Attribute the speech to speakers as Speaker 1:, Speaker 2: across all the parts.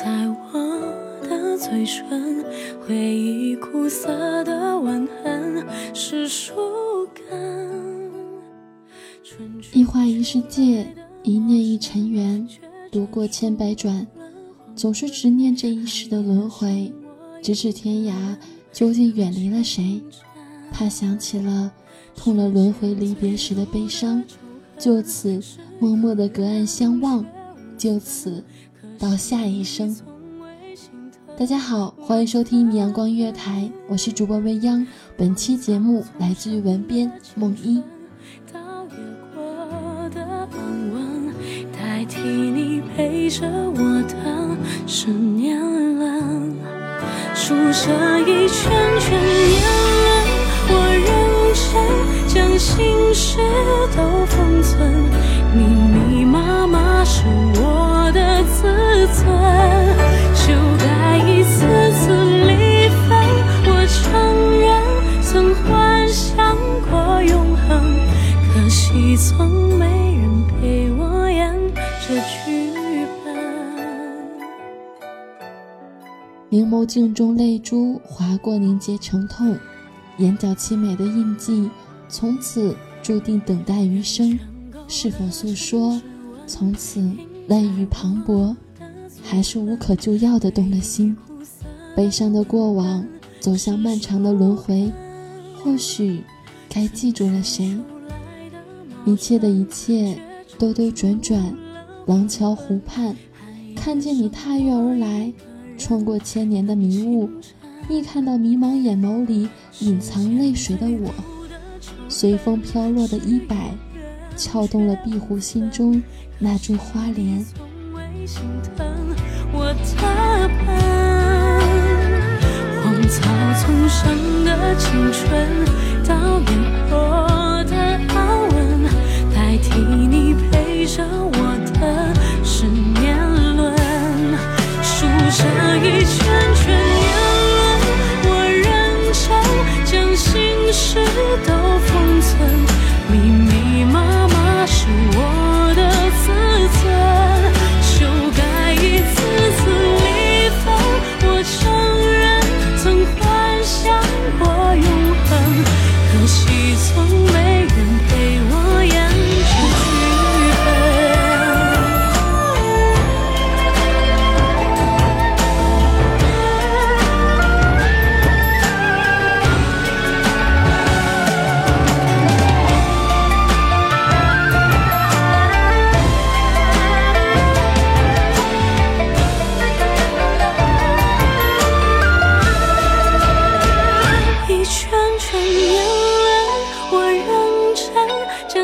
Speaker 1: 在我的嘴唇。回忆苦涩的吻痕是树根。
Speaker 2: 一花一世界，一念一尘缘，读过千百转，总是执念这一世的轮回，咫尺天涯，究竟远离了谁？怕想起了痛了轮回离别时的悲伤，就此默默的隔岸相望，就此到下一生。大家好，欢迎收听阳光音乐台，我是主播未央。本期节目来自于文编梦一。
Speaker 1: 到越过的安稳，代替你陪着我的是年轮，数着一圈圈年轮，我认真将心事都
Speaker 2: 眸镜中泪珠划过，凝结成痛，眼角凄美的印记，从此注定等待余生。是否诉说？从此泪雨磅礴，还是无可救药的动了心？悲伤的过往，走向漫长的轮回，或许该记住了谁？一切的一切，兜兜转转，廊桥湖畔，看见你踏月而来，穿过千年的迷雾，一看到迷茫眼眸里隐藏泪水的我，随风飘落的衣摆，撬动了壁虎心中那株花莲。
Speaker 1: 荒草丛生的青春，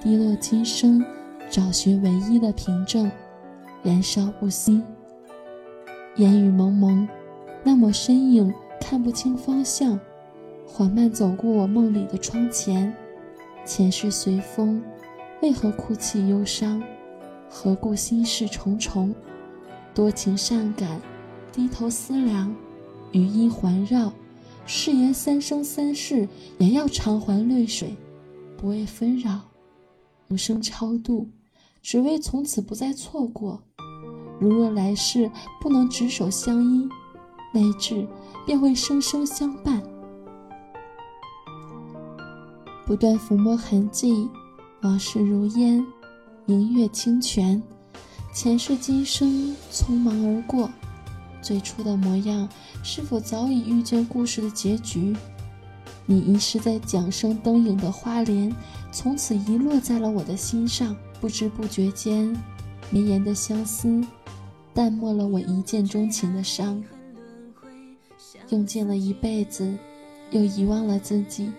Speaker 2: 滴落今生，找寻唯一的凭证，燃烧不息。烟雨蒙蒙，那抹身影看不清方向，缓慢走过我梦里的窗前。前世随风，为何哭泣忧伤？何故心事重重？多情善感。低头思量，余音环绕，誓言三生三世也要偿还泪水，不为纷扰，无声超度，只为从此不再错过。如若来世不能执手相依，泪痣便会生生相伴。不断抚摸痕迹，往事如烟，明月清泉，前世今生匆忙而过。最初的模样，是否早已预见故事的结局？你遗失在桨声灯影的花莲，从此遗落在了我的心上。不知不觉间，绵延的相思，淡漠了我一见钟情的伤。用尽了一辈子，又遗忘了自己，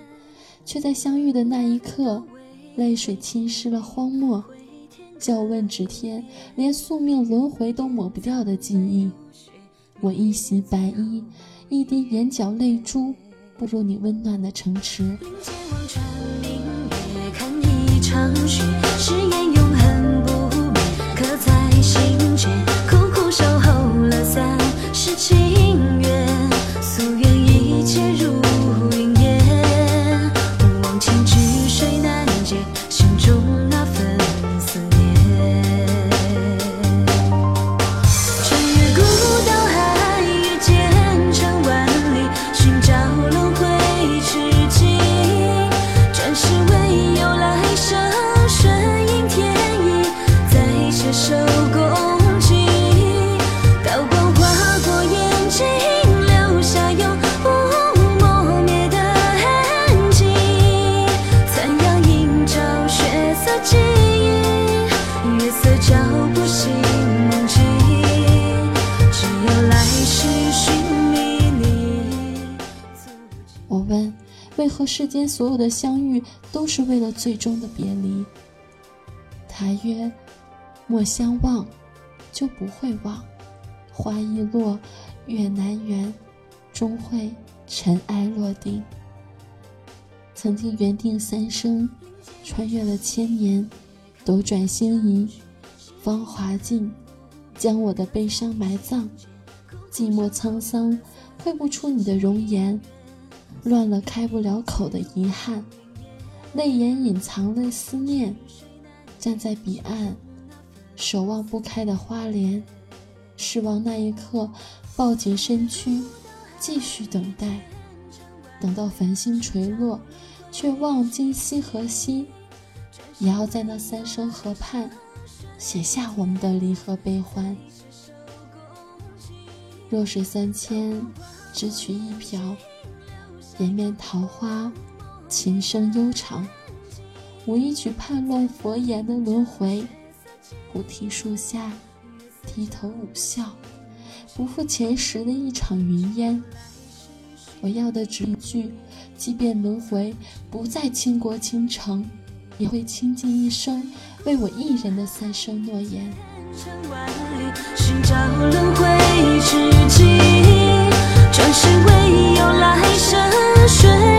Speaker 2: 却在相遇的那一刻，泪水侵蚀了荒漠。叫问指天，连宿命轮回都抹不掉的记忆。我一袭白衣，一滴眼角泪珠，步入你温暖的城池。
Speaker 1: 心却苦苦守候了三十七
Speaker 2: 我问：“为何世间所有的相遇，都是为了最终的别离。他曰：“莫相忘，就不会忘。花易落，月难圆，终会尘埃落定。曾经缘定三生，穿越了千年，斗转星移，芳华尽，将我的悲伤埋葬。寂寞沧桑，绘不出你的容颜。”乱了开不了口的遗憾，泪眼隐藏了思念。站在彼岸，守望不开的花莲，失望那一刻，抱紧身躯，继续等待。等到繁星垂落，却望今夕何夕，也要在那三生河畔，写下我们的离合悲欢。弱水三千，只取一瓢。连绵桃花，琴声悠长。我一曲叛乱佛言的轮回，菩提树下低头捂笑，不负前时的一场云烟。我要的只一句，即便轮回不再倾国倾城，也会倾尽一生为我一人的三生诺言。寻找轮回之际。转世唯有来生，顺